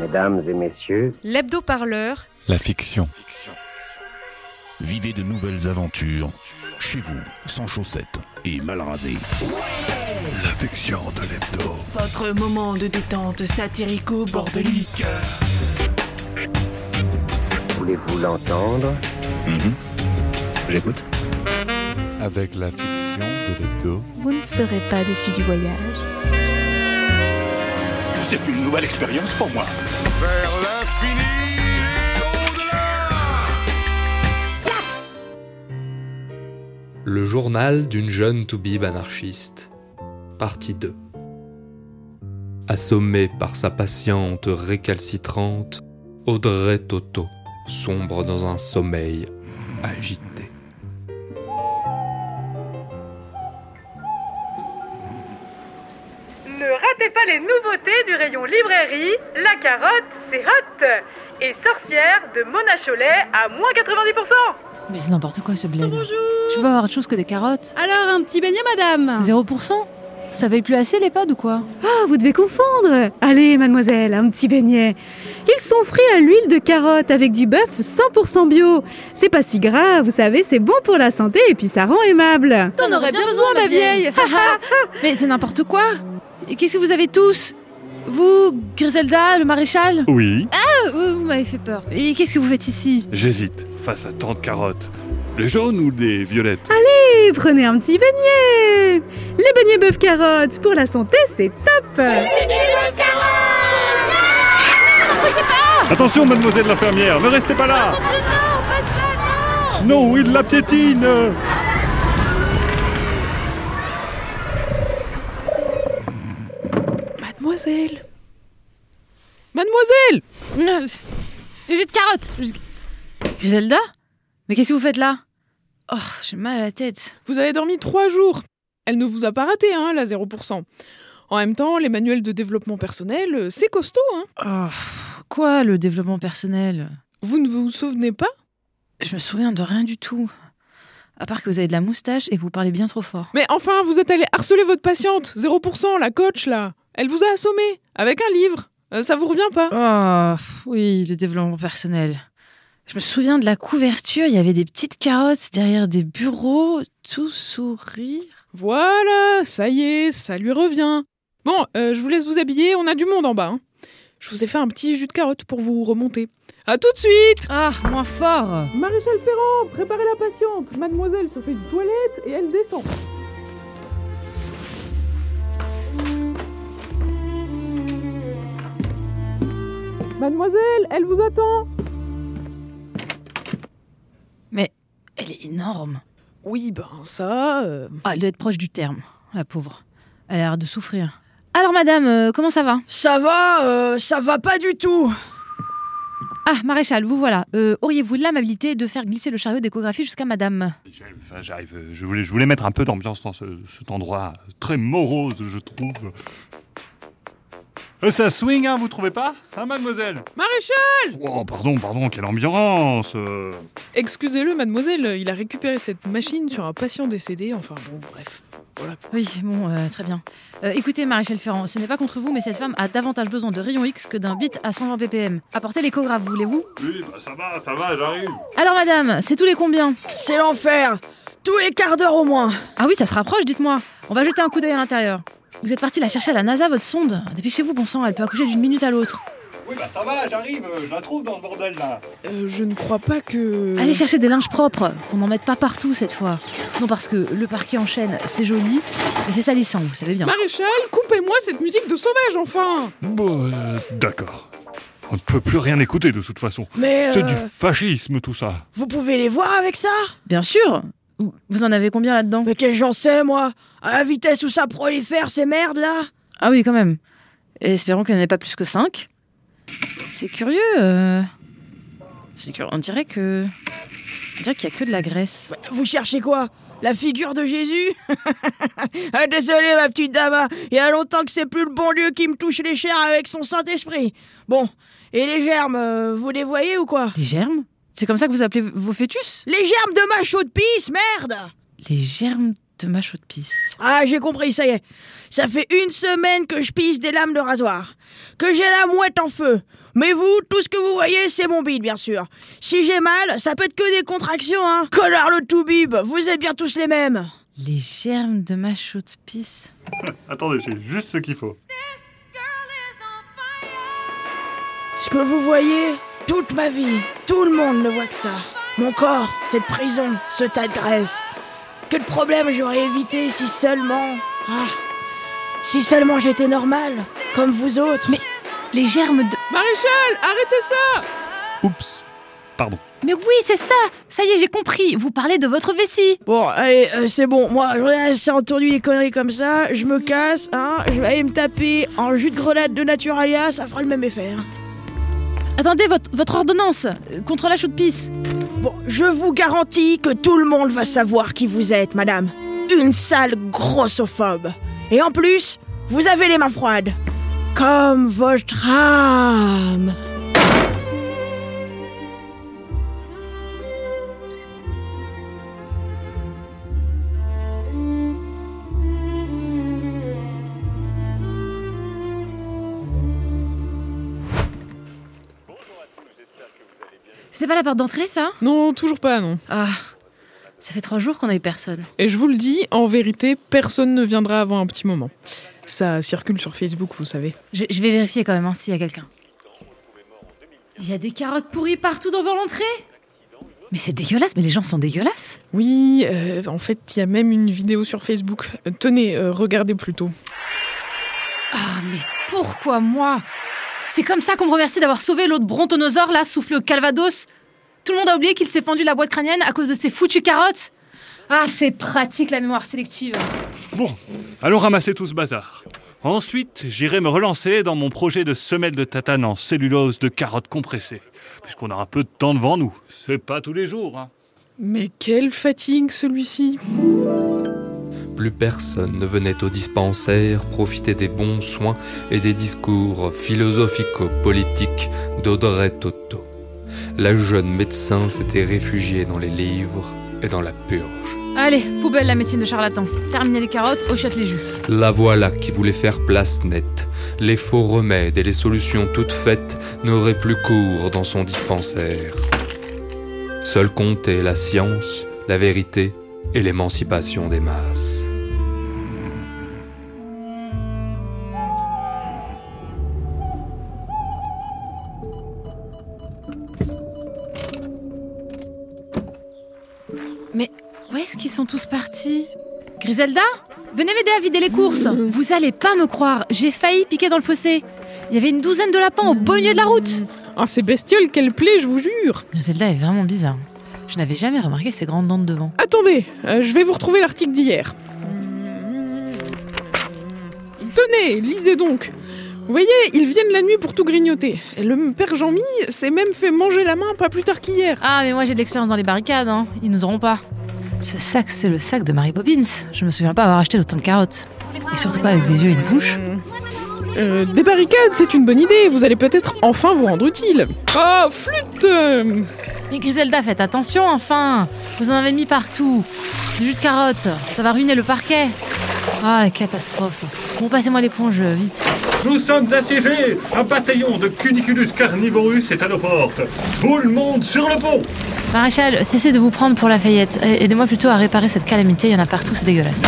Mesdames et messieurs, L'hebdo-parleur, La fiction. Vivez de nouvelles aventures chez vous, sans chaussettes et mal rasé. La fiction de l'hebdo. Votre moment de détente satirico-bordelique. voulez-vous l'entendre? J'écoute. Avec la fiction de l'hebdo. Vous ne serez pas déçu du voyage. C'est une nouvelle expérience pour moi. Vers l'infini Le journal d'une jeune toubib anarchiste. Partie 2. Assommée par sa patiente récalcitrante, Audrey Toto sombre dans un sommeil agité. Ratez pas les nouveautés du rayon librairie, la carotte, c'est hot Et sorcière de Mona Cholet à moins 90% Mais c'est n'importe quoi ce bled. Bonjour Je peux avoir autre chose que des carottes. Alors, un petit beignet, madame 0% Ça paye plus assez les pods ou quoi? Ah, vous devez confondre Allez, mademoiselle, un petit beignet. Ils sont frits à l'huile de carotte avec du bœuf 100% bio. C'est pas si gras, vous savez, c'est bon pour la santé et puis ça rend aimable. T'en aurais bien besoin, ma vieille Mais c'est n'importe quoi Et Qu'est-ce que vous avez tous Vous, Griselda, le maréchal Oui, Ah, Vous, vous m'avez fait peur. Et qu'est-ce que vous faites ici j'hésite face à tant de carottes. Les jaunes ou les violettes Et prenez un petit beignet. Les beignets bœuf carotte, pour la santé, c'est top. Attention, mademoiselle l'infirmière, ne restez pas là. Non, il la piétine Mademoiselle. Mademoiselle Euh, Le jus de carotte. Jus de- Griselda? Mais qu'est-ce que vous faites là? Oh, j'ai mal à la tête. Vous avez dormi trois jours. Elle ne vous a pas raté, hein, la 0%. En même temps, les manuels de développement personnel, euh, c'est costaud, hein. Oh, quoi, le développement personnel? Vous ne vous souvenez pas? Je me souviens de rien du tout. À part que vous avez de la moustache et que vous parlez bien trop fort. Mais enfin, vous êtes allé harceler votre patiente, 0%, la coach, là Elle vous a assommé, avec un livre Euh, Ça vous revient pas Oh, oui, le développement personnel. Je me souviens de la couverture, il y avait des petites carottes derrière des bureaux, tout sourire. Voilà, ça y est, ça lui revient. Bon, euh, je vous laisse vous habiller, on a du monde en bas. hein. Je vous ai fait un petit jus de carotte pour vous remonter. À tout de suite Ah, moins fort Maréchal Ferrand, préparez la patiente. Mademoiselle se fait une toilette et elle descend. Mademoiselle, elle vous attend. Elle est énorme. Oui, ben ça... euh, Ah, elle doit être proche du terme, la pauvre. Elle a l'air de souffrir. Alors, madame, euh, comment ça va? Ça va, euh, ça va pas du tout. Ah, maréchal, vous voilà. Euh, Auriez-vous l'amabilité de faire glisser le chariot d'échographie jusqu'à madame? Enfin, J'arrive, euh, je voulais, je voulais mettre un peu d'ambiance dans ce, cet endroit très morose, je trouve. Euh, ça swing, hein, vous trouvez pas Hein, mademoiselle? Maréchal Oh, pardon, pardon, quelle ambiance euh. Excusez-le, mademoiselle, il a récupéré cette machine sur un patient décédé, enfin bon, bref. Voilà. Oui, bon, euh, très bien. Euh, écoutez, maréchal Ferrand, ce n'est pas contre vous, mais cette femme a davantage besoin de rayons X que d'un bit à 120 ppm. Apportez l'échographe, voulez-vous? Oui, bah ça va, ça va, j'arrive. Alors, madame, c'est tous les combien? C'est l'enfer. Tous les quarts d'heure au moins. Ah oui, ça se rapproche, dites-moi. On va jeter un coup d'œil à l'intérieur. Vous êtes parti la chercher à la NASA, votre sonde Dépêchez-vous, bon sang, elle peut accoucher d'une minute à l'autre. Oui, bah ça va, j'arrive, euh, je la trouve dans ce bordel là. Euh, je ne crois pas que... Allez chercher des linges propres, qu'on n'en mette pas partout cette fois. Non, parce que le parquet en chaîne, c'est joli, mais c'est salissant, vous savez bien. Maréchal, coupez-moi cette musique de sauvage, enfin Bon, euh, d'accord. On ne peut plus rien écouter de toute façon. Mais C'est euh, du fascisme tout ça. vous pouvez les voir avec ça? Bien sûr Vous- en avez combien là-dedans Mais qu'est-ce que j'en sais moi? À la vitesse où ça prolifère ces merdes là Ah oui, quand même. Et espérons qu'il n'y en ait pas plus que 5. C'est curieux. euh. C'est curieux. On dirait que. On dirait qu'il n'y a que de la graisse. Vous cherchez quoi? La figure de Jésus? Ah, Désolé ma petite dame, il y a longtemps que c'est plus le bon Dieu qui me touche les chairs avec son Saint-Esprit. Bon, et les germes, euh, vous les voyez ou quoi? Les germes? C'est comme ça que vous appelez vos fœtus? Les germes de ma chaude pisse, merde Les germes de ma chaude pisse. Ah, j'ai compris, ça y est. Ça fait une semaine que je pisse des lames de rasoir. Que j'ai la mouette en feu. Mais vous, tout ce que vous voyez, c'est mon bide, bien sûr. Si j'ai mal, ça peut être que des contractions, hein. Collard le tout bib, vous êtes bien tous les mêmes. Les germes de ma chaude pisse. Attendez, j'ai juste ce qu'il faut. Ce que vous voyez, toute ma vie, tout le monde ne voit que ça. Mon corps, cette prison, ce tas de graisse. Quel problème j'aurais évité si seulement... Ah, si seulement j'étais normal, comme vous autres. Mais les germes de... Maréchal, arrêtez ça Oups. Pardon. Mais oui, c'est ça Ça y est, j'ai compris. Vous parlez de votre vessie. Bon, allez, euh, c'est bon. Moi, j'en ai assez entendu des conneries comme ça. Je me casse, hein. Je vais aller me taper en jus de grenade de Naturalia, ça fera le même effet. hein. Attendez, votre, ordonnance euh, contre la chaude pisse. Bon, je vous garantis que tout le monde va savoir qui vous êtes, madame. Une sale grossophobe. Et en plus, vous avez les mains froides. Comme votre âme. C'est pas la porte d'entrée, ça? Non, toujours pas, non. Ah, ça fait trois jours qu'on a eu personne. Et je vous le dis, en vérité, personne ne viendra avant un petit moment. Ça circule sur Facebook, vous savez. Je, je vais vérifier quand même hein, s'il y a quelqu'un. Il y a des carottes pourries partout devant l'entrée Mais c'est dégueulasse, mais les gens sont dégueulasses. Oui, euh, en fait, il y a même une vidéo sur Facebook. Euh, tenez, euh, regardez plutôt. Ah, mais pourquoi moi? C'est comme ça qu'on me remercie d'avoir sauvé l'autre brontonosaure, là, soufflé au calvados Tout le monde a oublié qu'il s'est fendu la boîte crânienne à cause de ces foutues carottes Ah, c'est pratique la mémoire sélective. Bon, allons ramasser tout ce bazar. Ensuite, j'irai me relancer dans mon projet de semelle de tatane en cellulose de carottes compressées. Puisqu'on a un peu de temps devant nous. C'est pas tous les jours, hein. Mais quelle fatigue celui-ci Plus personne ne venait au dispensaire profiter des bons soins et des discours philosophico-politiques d'Audrey Toto. La jeune médecin s'était réfugiée dans les livres et dans la purge. Allez, poubelle la médecine de charlatan. Terminez les carottes, hochette les jus. La voilà qui voulait faire place nette. Les faux remèdes et les solutions toutes faites n'auraient plus cours dans son dispensaire. Seul comptait la science, la vérité et l'émancipation des masses. Mais où est-ce qu'ils sont tous partis? Griselda? Venez m'aider à vider les courses Vous allez pas me croire, j'ai failli piquer dans le fossé. Il y avait une douzaine de lapins au beau milieu de la route. Ah, ces bestioles, quelle plaie, je vous jure Griselda est vraiment bizarre. Je n'avais jamais remarqué ses grandes dents de devant. Attendez, euh, je vais vous retrouver l'article d'hier. Tenez, lisez donc. Vous voyez, ils viennent la nuit pour tout grignoter. Et le père Jean-Mi s'est même fait manger la main pas plus tard qu'hier. Ah, mais moi j'ai de l'expérience dans les barricades, hein. Ils nous auront pas. Ce sac, c'est le sac de Mary Poppins. Je me souviens pas avoir acheté autant de carottes. Et surtout pas avec des yeux et une bouche. Euh, des barricades, c'est une bonne idée. Vous allez peut-être enfin vous rendre utile. Oh, flûte euh, Mais Griselda, faites attention, enfin Vous en avez mis partout. Du jus de carotte, ça va ruiner le parquet. Ah, la catastrophe. Bon, passez-moi l'éponge, vite. Nous sommes assiégés Un bataillon de Cuniculus carnivorus est à nos portes Tout le monde sur le pont Maréchal, cessez de vous prendre pour Lafayette. A- Aidez-moi plutôt à réparer cette calamité, il y en a partout, c'est dégueulasse.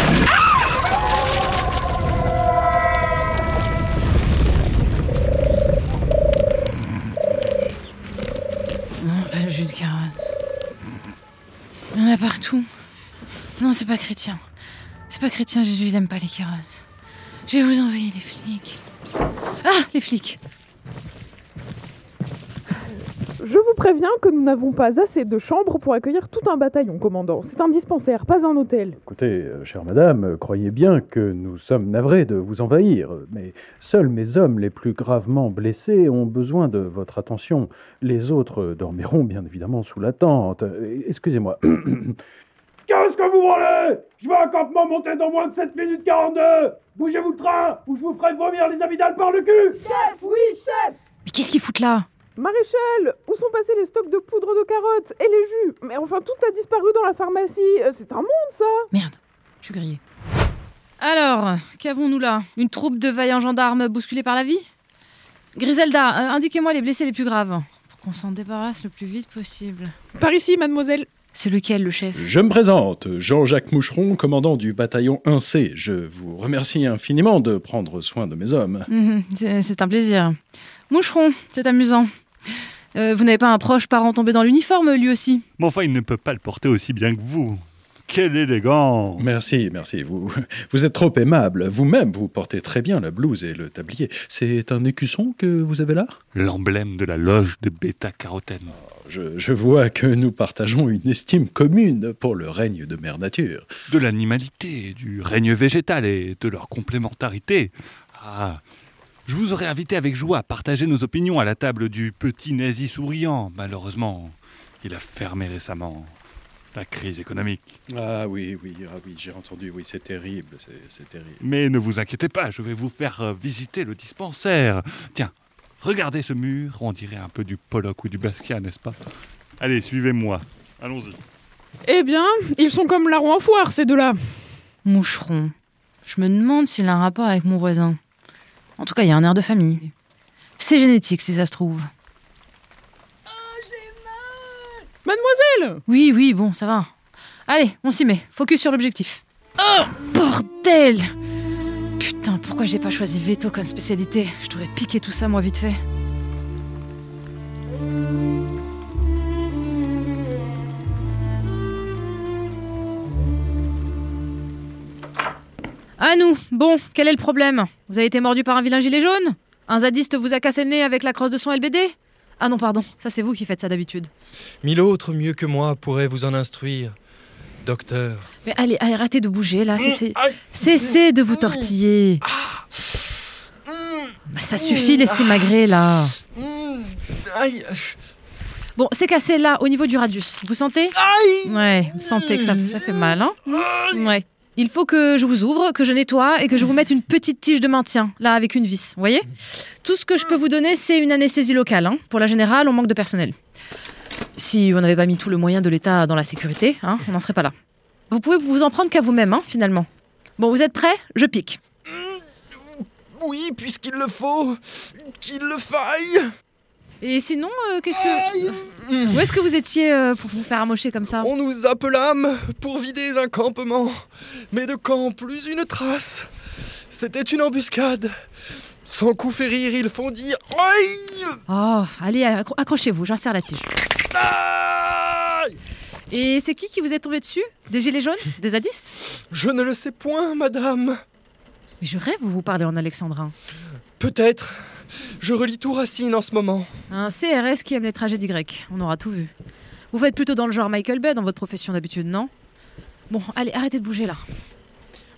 Non, c'est pas chrétien. C'est pas chrétien, Jésus, il aime pas les carottes. Je vais vous envoyer les flics. Ah, les flics Je vous préviens que nous n'avons pas assez de chambres pour accueillir tout un bataillon, commandant. C'est un dispensaire, pas un hôtel. Écoutez, euh, chère madame, croyez bien que nous sommes navrés de vous envahir, mais seuls mes hommes les plus gravement blessés ont besoin de votre attention. Les autres dormiront bien évidemment sous la tente. Euh, Excusez-moi. Qu'est-ce que vous voulez? Je veux un campement monté dans moins de 7 minutes 42 Bougez-vous le train ou je vous ferai vomir les amygdales par le cul Chef, oui, chef Mais qu'est-ce qu'ils foutent là? Maréchal, où sont passés les stocks de poudre de carottes et les jus? Mais enfin, tout a disparu dans la pharmacie. Euh, C'est un monde, ça Merde. Je suis grillée. Alors, qu'avons-nous là? Une troupe de vaillants gendarmes bousculés par la vie? Griselda, euh, indiquez-moi les blessés les plus graves, pour qu'on s'en débarrasse le plus vite possible. Par ici, mademoiselle. C'est lequel, le chef? Je me présente, Jean-Jacques Moucheron, commandant du bataillon 1C. Je vous remercie infiniment de prendre soin de mes hommes. Mhm, c'est c'est un plaisir. Moucheron, c'est amusant. Euh, vous n'avez pas un proche parent tombé dans l'uniforme, lui aussi? Mais enfin, il ne peut pas le porter aussi bien que vous. Quelle élégance Merci, merci. Vous, vous êtes trop aimable. Vous-même, vous portez très bien la blouse et le tablier. C'est un écusson que vous avez là? L'emblème de la loge de bêta-carotène. je, je vois que nous partageons une estime commune pour le règne de Mère Nature. De l'animalité, du règne végétal et de leur complémentarité. Ah, je vous aurais invité avec joie à partager nos opinions à la table du petit nazi souriant. Malheureusement, il a fermé récemment. La crise économique. Ah oui, oui, ah oui, j'ai entendu. Oui, c'est terrible, c'est- terrible. Mais ne vous inquiétez pas, je vais vous faire euh, visiter le dispensaire. Tiens, regardez ce mur, on dirait un peu du Pollock ou du Basquiat, n'est-ce pas? Allez, suivez-moi. Allons-y. Eh bien, ils sont comme la roue en foire, ces deux-là. Moucheron. Je me demande s'il a un rapport avec mon voisin. En tout cas, il y a un air de famille. C'est génétique, si ça se trouve. Mademoiselle Oui, oui, bon, ça va. Allez, on s'y met. Focus sur l'objectif. Oh, bordel Putain, pourquoi j'ai pas choisi veto comme spécialité? Je devrais piquer tout ça, moi, vite fait. À nous. Bon, quel est le problème? Vous avez été mordu par un vilain gilet jaune? Un zadiste vous a cassé le nez avec la crosse de son LBD Ah non, pardon, ça c'est vous qui faites ça d'habitude. Mille autres mieux que moi pourraient vous en instruire. Docteur. Mais allez, allez, arrêtez de bouger là, cessez, cessez de vous tortiller. Bah, Ça suffit les simagrées là. Aïe Bon, c'est cassé là, au niveau du radius. Vous sentez? Ouais, vous sentez que ça, ça fait mal, hein? Ouais. Il faut que je vous ouvre, que je nettoie et que je vous mette une petite tige de maintien, là, avec une vis. Vous voyez? Tout ce que je peux vous donner, c'est une anesthésie locale. hein. Pour la générale, on manque de personnel. Si on n'avait pas mis tout le moyen de l'État dans la sécurité, hein, on n'en serait pas là. Vous pouvez vous en prendre qu'à vous-même, hein, finalement. Bon, vous êtes prêts? Je pique. Oui, puisqu'il le faut, qu'il le faille. Et sinon, euh, qu'est-ce que. Où est-ce que vous étiez euh, pour vous faire amocher comme ça On nous appelâmes pour vider un campement, mais de camp plus une trace. C'était une embuscade. Sans coup férir, ils font dire Aïe Oh, allez, accro- accrochez-vous, j'insère la tige. Aïe Et c'est qui qui vous est tombé dessus? Des gilets jaunes? Des zadistes? Je ne le sais point, madame. Mais je rêve, vous vous parlez en alexandrin. Peut-être. Je relis tout Racine en ce moment. Un CRS qui aime les tragédies grecques, on aura tout vu. Vous faites plutôt dans le genre Michael Bay dans votre profession d'habitude, non? Bon, allez, arrêtez de bouger là.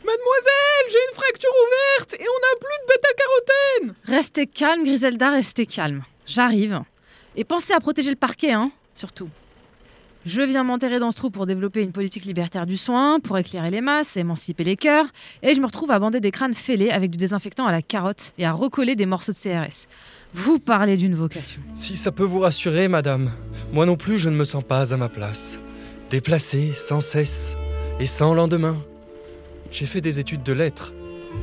Mademoiselle, j'ai une fracture ouverte et on n'a plus de bêta-carotène Restez calme, Griselda, restez calme. J'arrive. Et pensez à protéger le parquet, hein, surtout. Je viens m'enterrer dans ce trou pour développer une politique libertaire du soin, pour éclairer les masses, émanciper les cœurs, et je me retrouve à bander des crânes fêlés avec du désinfectant à la carotte et à recoller des morceaux de CRS. Vous parlez d'une vocation. Si ça peut vous rassurer, madame, moi non plus je ne me sens pas à ma place. Déplacé sans cesse et sans lendemain. J'ai fait des études de lettres.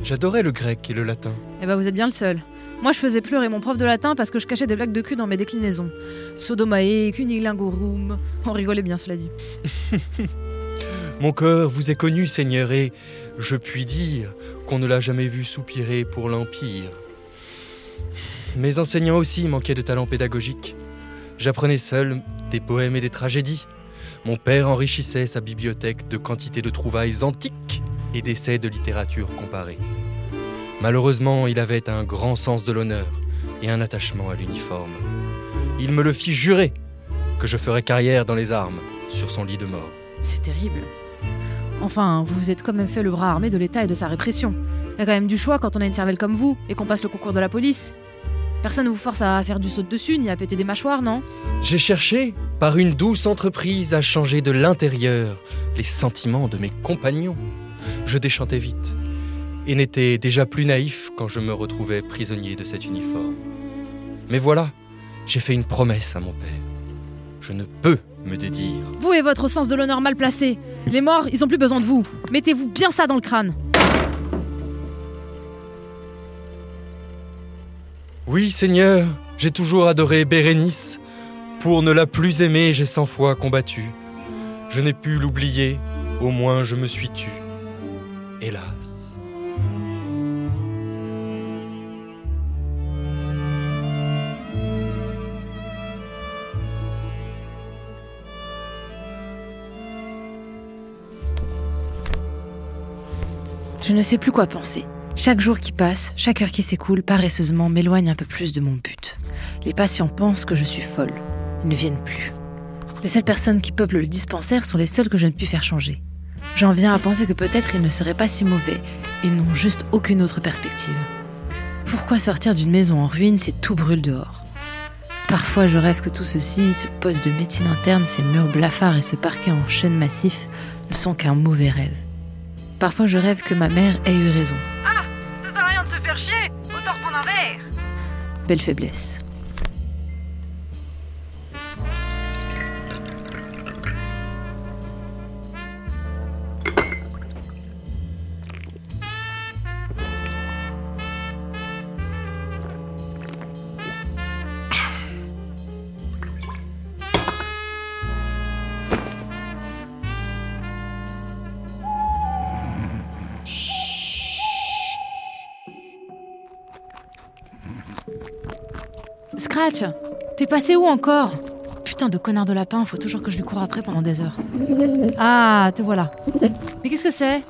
J'adorais le grec et le latin. Eh ben vous êtes bien le seul. Moi je faisais pleurer mon prof de latin parce que je cachais des blagues de cul dans mes déclinaisons. Sodomae, cunilingorum. On rigolait bien cela dit. Mon cœur vous est connu, Seigneur, et je puis dire qu'on ne l'a jamais vu soupirer pour l'Empire. Mes enseignants aussi manquaient de talent pédagogique. J'apprenais seul des poèmes et des tragédies. Mon père enrichissait sa bibliothèque de quantité de trouvailles antiques et d'essais de littérature comparée. Malheureusement, il avait un grand sens de l'honneur et un attachement à l'uniforme. Il me le fit jurer que je ferais carrière dans les armes sur son lit de mort. C'est terrible. Enfin, vous vous êtes quand même fait le bras armé de l'État et de sa répression. Il y a quand même du choix quand on a une cervelle comme vous et qu'on passe le concours de la police. Personne ne vous force à faire du saut de dessus ni à péter des mâchoires, non? J'ai cherché, par une douce entreprise, à changer de l'intérieur les sentiments de mes compagnons. Je déchantais vite et n'étais déjà plus naïf quand je me retrouvais prisonnier de cet uniforme. Mais voilà, j'ai fait une promesse à mon père. Je ne peux me dédire. Vous et votre sens de l'honneur mal placé. Les morts, ils ont plus besoin de vous. Mettez-vous bien ça dans le crâne. Oui, Seigneur, j'ai toujours adoré Bérénice. Pour ne la plus aimer, j'ai cent fois combattu. Je n'ai pu l'oublier, au moins je me suis tu. Hélas. Je ne sais plus quoi penser. Chaque jour qui passe, chaque heure qui s'écoule, paresseusement m'éloigne un peu plus de mon but. Les patients pensent que je suis folle. Ils ne viennent plus. Les seules personnes qui peuplent le dispensaire sont les seules que je ne puis faire changer. J'en viens à penser que peut-être ils ne seraient pas si mauvais et n'ont juste aucune autre perspective. Pourquoi sortir d'une maison en ruine si tout brûle dehors? Parfois je rêve que tout ceci, ce poste de médecine interne, ces murs blafards et ce parquet en chêne massif, ne sont qu'un mauvais rêve. Parfois je rêve que ma mère ait eu raison. Ah Ça sert à rien de se faire chier Autant reprendre un verre Belle faiblesse. Scratch, t'es passé où encore? Putain de connard de lapin, faut toujours que je lui cours après pendant des heures. Ah, te voilà. Mais qu'est-ce que c'est?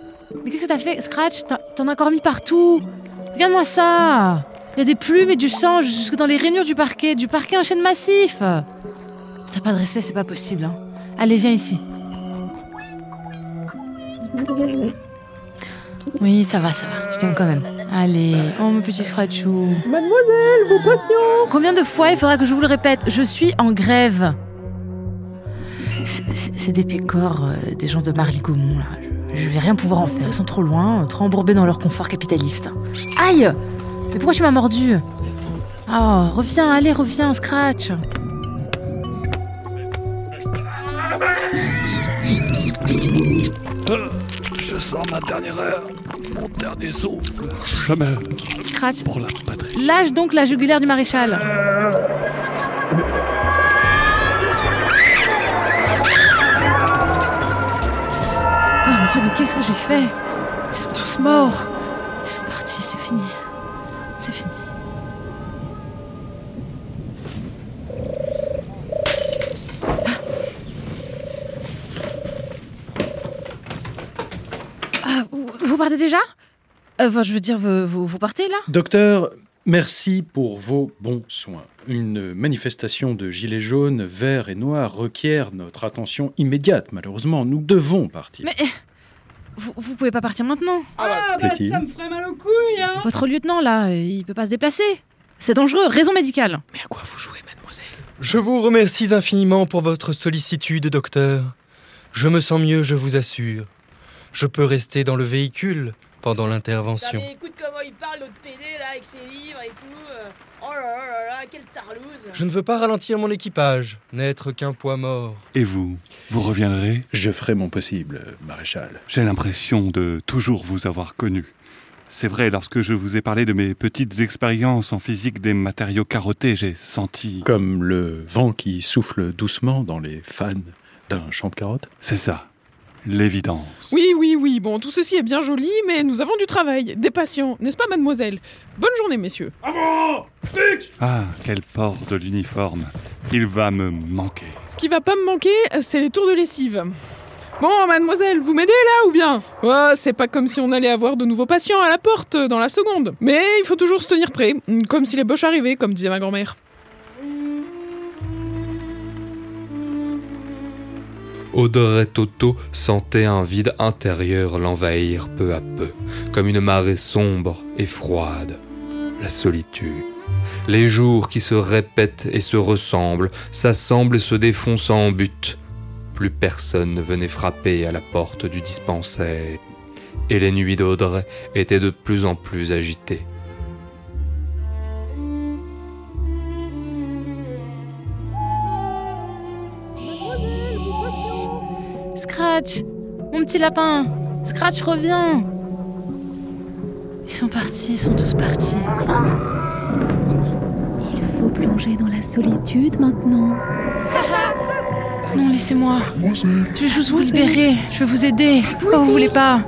Mais qu'est-ce que t'as fait? Scratch, t'en- as encore mis partout Regarde-moi ça Il y a des plumes et du sang jusque dans les rainures du parquet, du parquet en chêne massif T'as pas de respect, c'est pas possible. Hein. Allez, viens ici. Oui, ça va, ça va. Je t'aime quand même. Allez, oh mon petit Scratchou. Mademoiselle, vos patients Combien de fois il faudra que je vous le répète? Je suis en grève. C'est- des pécores, euh, des gens de Marly-Gaumont, là. Je, je vais rien pouvoir en faire. Ils sont trop loin, trop embourbés dans leur confort capitaliste. Aïe Mais pourquoi tu m'as mordu? Oh, reviens, allez, reviens, Scratch. Je sens ma dernière heure, mon dernier souffle. Jamais Scratch. pour la patrie. Lâche donc la jugulaire du maréchal. Oh mon dieu, mais qu'est-ce que j'ai fait? Ils sont tous morts. Partez déjà Euh, Enfin, je veux dire, vous, vous, vous partez là Docteur, merci pour vos bons soins. Une manifestation de gilets jaunes, verts et noirs requiert notre attention immédiate, malheureusement. Nous devons partir. Mais vous, vous pouvez pas partir maintenant. Ah bah, Plaît-il ça me ferait mal aux couilles, hein Votre lieutenant là, euh, il peut pas se déplacer. C'est dangereux, raison médicale. Mais à quoi vous jouez, mademoiselle? Je vous remercie infiniment pour votre sollicitude, docteur. Je me sens mieux, je vous assure. Je peux rester dans le véhicule pendant l'intervention. écoute comment il parle, notre PD, là, avec ses livres et tout. euh. Oh là là là là, quelle tarlouse Je ne veux pas ralentir mon équipage, n'être qu'un poids mort. Et vous Vous reviendrez? Je ferai mon possible, maréchal. J'ai l'impression de toujours vous avoir connu. C'est vrai, lorsque je vous ai parlé de mes petites expériences en physique des matériaux carottés, j'ai senti... Comme le vent qui souffle doucement dans les fans d'un champ de carottes? C'est ça, l'évidence. Oui, oui, oui, bon, tout ceci est bien joli, mais nous avons du travail, des patients, n'est-ce pas, mademoiselle? Bonne journée, messieurs. Avant Fixe Ah, quel port de l'uniforme. Il va me manquer. Ce qui va pas me manquer, c'est les tours de lessive. Bon, mademoiselle, vous m'aidez là ou bien? Ouais, c'est pas comme si on allait avoir de nouveaux patients à la porte dans la seconde. Mais il faut toujours se tenir prêt, mm, comme si les boches arrivaient, comme disait ma grand-mère. Audrey Toto sentait un vide intérieur l'envahir peu à peu, comme une marée sombre et froide. La solitude. Les jours qui se répètent et se ressemblent, s'assemblent et se défont sans but. Plus personne ne venait frapper à la porte du dispensaire. Et les nuits d'Audrey étaient de plus en plus agitées. Scratch Mon petit lapin Scratch, reviens Ils sont partis, ils sont tous partis. Il faut plonger dans la solitude maintenant. Non, laissez-moi. Je veux juste vous libérer. Je veux vous aider. Pourquoi vous voulez pas?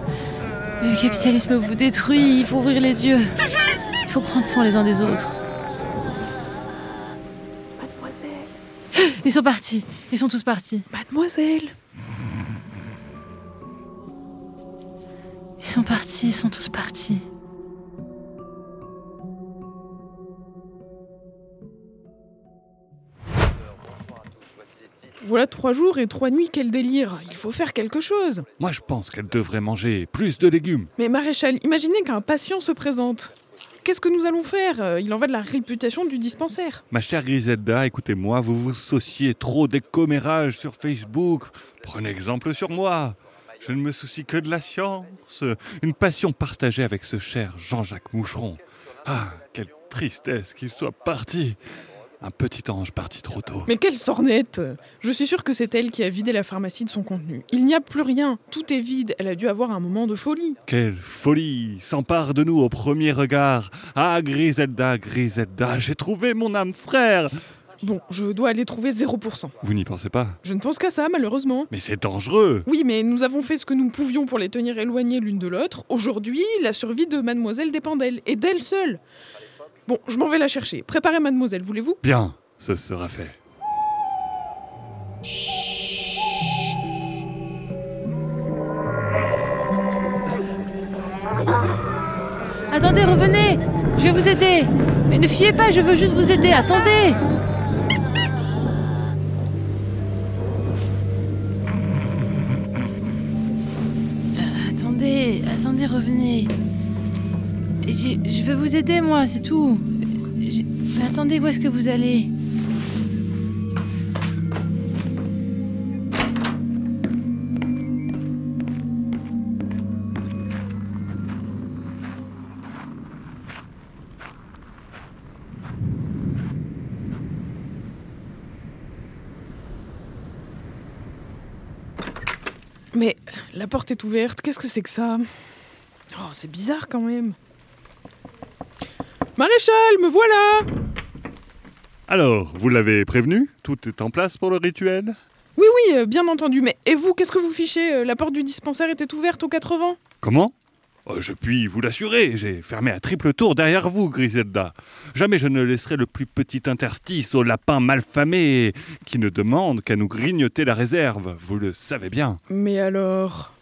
Le capitalisme vous détruit. Il faut ouvrir les yeux. Il faut prendre soin les uns des autres. Ils sont partis. Ils sont tous partis. Mademoiselle. Ils sont tous partis. Voilà trois jours et trois nuits, quel délire. Il faut faire quelque chose. Moi, je pense qu'elle devrait manger plus de légumes. Mais maréchal, imaginez qu'un patient se présente. Qu'est-ce que nous allons faire? Euh, Il en va de la réputation du dispensaire. Ma chère Griselda, écoutez-moi, vous vous souciez trop des commérages sur Facebook. Prenez exemple sur moi. Je ne me soucie que de la science. Une passion partagée avec ce cher Jean-Jacques Moucheron. Ah, quelle tristesse qu'il soit parti. Un petit ange parti trop tôt. Mais quelle sornette Je suis sûre que c'est elle qui a vidé la pharmacie de son contenu. Il n'y a plus rien, tout est vide. Elle a dû avoir un moment de folie. Quelle folie s'empare de nous au premier regard. Ah, Griselda, Griselda, j'ai trouvé mon âme frère. Bon, je dois aller trouver 0%. Vous n'y pensez pas? Je ne pense qu'à ça, malheureusement. Mais c'est dangereux. Oui, mais nous avons fait ce que nous pouvions pour les tenir éloignées l'une de l'autre. Aujourd'hui, la survie de mademoiselle dépend d'elle, et d'elle seule. Bon, je m'en vais la chercher. Préparez mademoiselle, voulez-vous? Bien, ce sera fait. Attendez, revenez Je vais vous aider Mais ne fuyez pas, je veux juste vous aider, attendez Je veux vous aider, moi, c'est tout. Mais attendez, où est-ce que vous allez? Mais la porte est ouverte, qu'est-ce que c'est que ça? Oh, c'est bizarre quand même. Maréchal, me voilà. Alors, vous l'avez prévenu? Tout est en place pour le rituel? Oui, oui, euh, bien entendu, mais et vous, qu'est-ce que vous fichez? Euh, La porte du dispensaire était ouverte aux 80 Comment? Oh, Je puis vous l'assurer, j'ai fermé à triple tour derrière vous, Griselda. Jamais je ne laisserai le plus petit interstice au lapin malfamé qui ne demande qu'à nous grignoter la réserve. Vous le savez bien. Mais alors?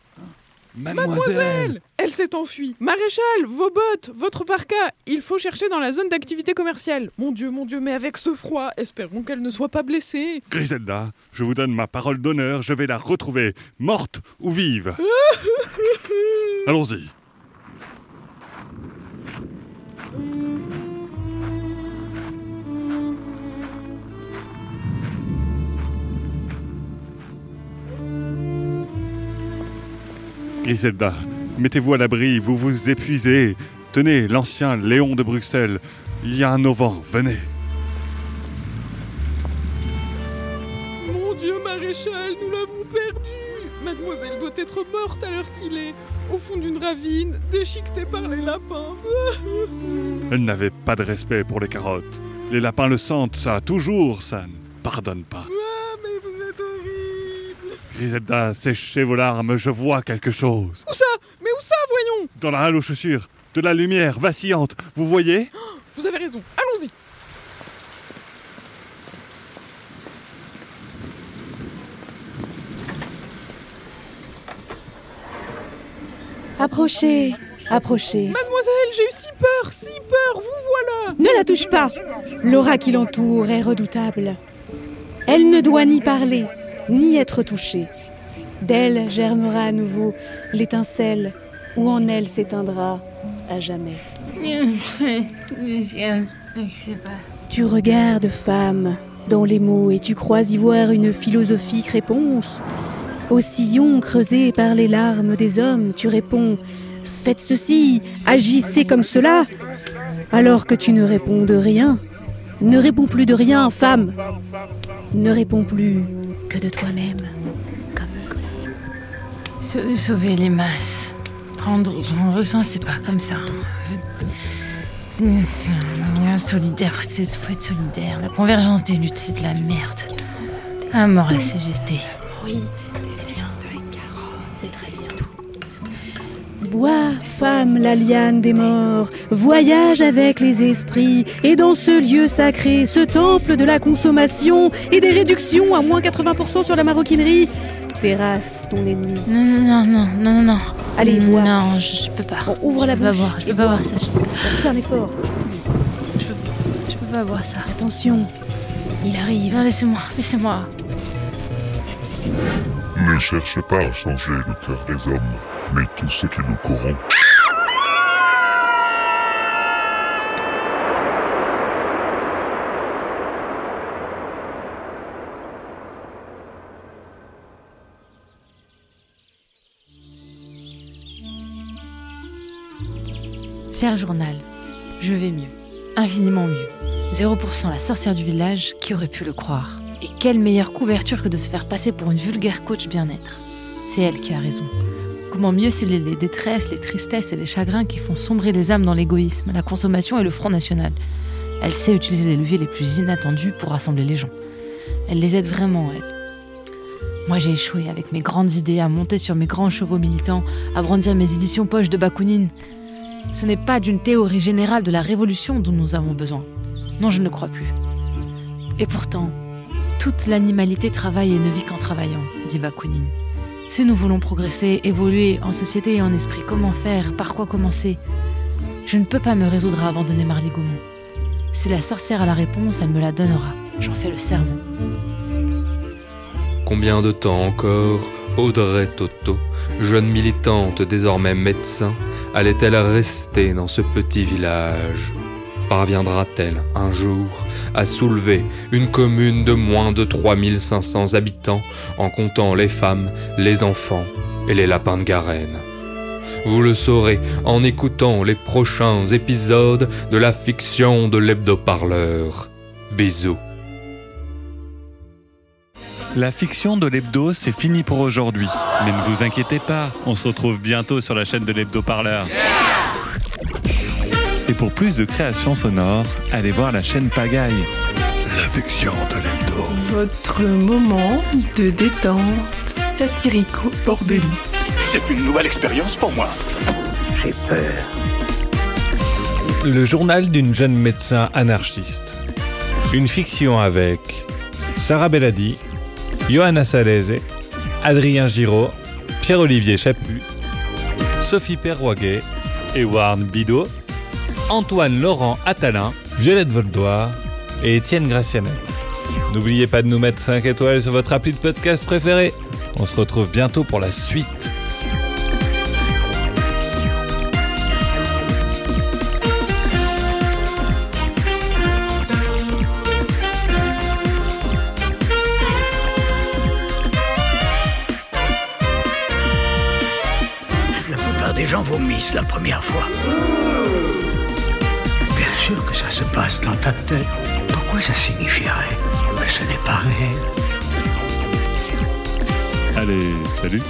Mademoiselle, Elle s'est enfuie Maréchal, vos bottes, votre parka Il faut chercher dans la zone d'activité commerciale Mon Dieu, mon Dieu, mais avec ce froid, espérons qu'elle ne soit pas blessée Griselda, je vous donne ma parole d'honneur, je vais la retrouver, morte ou vive. Allons-y. Griselda, mettez-vous à l'abri, vous vous épuisez. Tenez, l'ancien Léon de Bruxelles. Il y a un auvent, venez. Mon Dieu, Maréchal, nous l'avons perdue Mademoiselle doit être morte à l'heure qu'il est, au fond d'une ravine, déchiquetée par les lapins Elle n'avait pas de respect pour les carottes. Les lapins le sentent, ça, toujours, ça ne pardonne pas. Ah, mais vous êtes horrible Griselda, séchez vos larmes, je vois quelque chose. Où ça? Mais où ça, voyons? Dans la halle aux chaussures, de la lumière vacillante, vous voyez? Vous avez raison, allons-y Approchez, approchez. Mademoiselle, j'ai eu si peur, si peur, vous voilà Ne la touche pas L'aura qui l'entoure est redoutable. Elle ne doit ni parler, ni être touchée. D'elle germera à nouveau l'étincelle, ou en elle s'éteindra à jamais. Tu regardes, femme, dans les mots, et tu crois y voir une philosophique réponse. Au sillon creusé par les larmes des hommes, tu réponds Faites ceci, agissez comme cela, alors que tu ne réponds de rien. Ne réponds plus de rien, femme. Ne réponds plus que de toi-même. Sau- Sauver les masses. Prendre prendre soin, c'est pas comme ça. Solidaire, c'est faut être solidaire. La convergence des luttes, c'est de la merde. À mort la CGT. Oui, des alliances de la carotte, c'est très bien. Bois, femme, la liane des morts, voyage avec les esprits, et dans ce lieu sacré, ce temple de la consommation et des réductions à moins 80% sur la maroquinerie, terrasse ton ennemi. Non, non, non, non, non, non, non. Allez, bois. Non, je, je peux pas. Bon, ouvre la Je peux pas bouche. boire, je peux pas boire ça. Je, Fais un effort. je peux pas boire ça. Attention, il arrive. Non, laissez-moi, laissez-moi. Ne cherchez pas à changer le cœur des hommes, mais tout ce qui nous corrompt. Cher journal, je vais mieux. Infiniment mieux. 0% la sorcière du village, qui aurait pu le croire Et quelle meilleure couverture que de se faire passer pour une vulgaire coach bien-être C'est elle qui a raison. Comment mieux cibler les détresses, les tristesses et les chagrins qui font sombrer les âmes dans l'égoïsme, la consommation et le Front National Elle sait utiliser les leviers les plus inattendus pour rassembler les gens. Elle les aide vraiment, elle. Moi, j'ai échoué avec mes grandes idées à monter sur mes grands chevaux militants, à brandir mes éditions poches de Bakounine. Ce n'est pas d'une théorie générale de la révolution dont nous avons besoin. Non, je ne crois plus. Et pourtant, toute l'animalité travaille et ne vit qu'en travaillant, dit Bakounine. Si nous voulons progresser, évoluer en société et en esprit, comment faire? Par quoi commencer? Je ne peux pas me résoudre à abandonner Marley Gaumont. Si la sorcière a la réponse, elle me la donnera. J'en fais le serment. Combien de temps encore Audrey Toto, jeune militante désormais médecin, allait-elle rester dans ce petit village? Parviendra-t-elle un jour à soulever une commune de moins de 3500 habitants en comptant les femmes, les enfants et les lapins de Garenne? Vous le saurez en écoutant les prochains épisodes de la fiction de l'hebdo-parleur. Bisous. La fiction de l'hebdo, c'est fini pour aujourd'hui. Mais ne vous inquiétez pas, on se retrouve bientôt sur la chaîne de l'hebdo parleur. Et pour plus de créations sonores, allez voir la chaîne Pagaille. La fiction de l'hebdo. Votre moment de détente satirico-bordélique. C'est une nouvelle expérience pour moi. J'ai peur. Le journal d'une jeune médecin anarchiste. Une fiction avec Sarah Belladi, Johanna Salese, Adrien Giraud, Pierre-Olivier Chaput, Sophie Perroguet, Ewan Bidot, Antoine Laurent Attalin, Violette Voldoir et Étienne Gracianet. N'oubliez pas de nous mettre 5 étoiles sur votre appli de podcast préféré. On se retrouve bientôt pour la suite. La plupart des gens vomissent la première fois. Se passe dans ta tête. Pourquoi ça signifierait? Que ce n'est pas réel. Allez, salut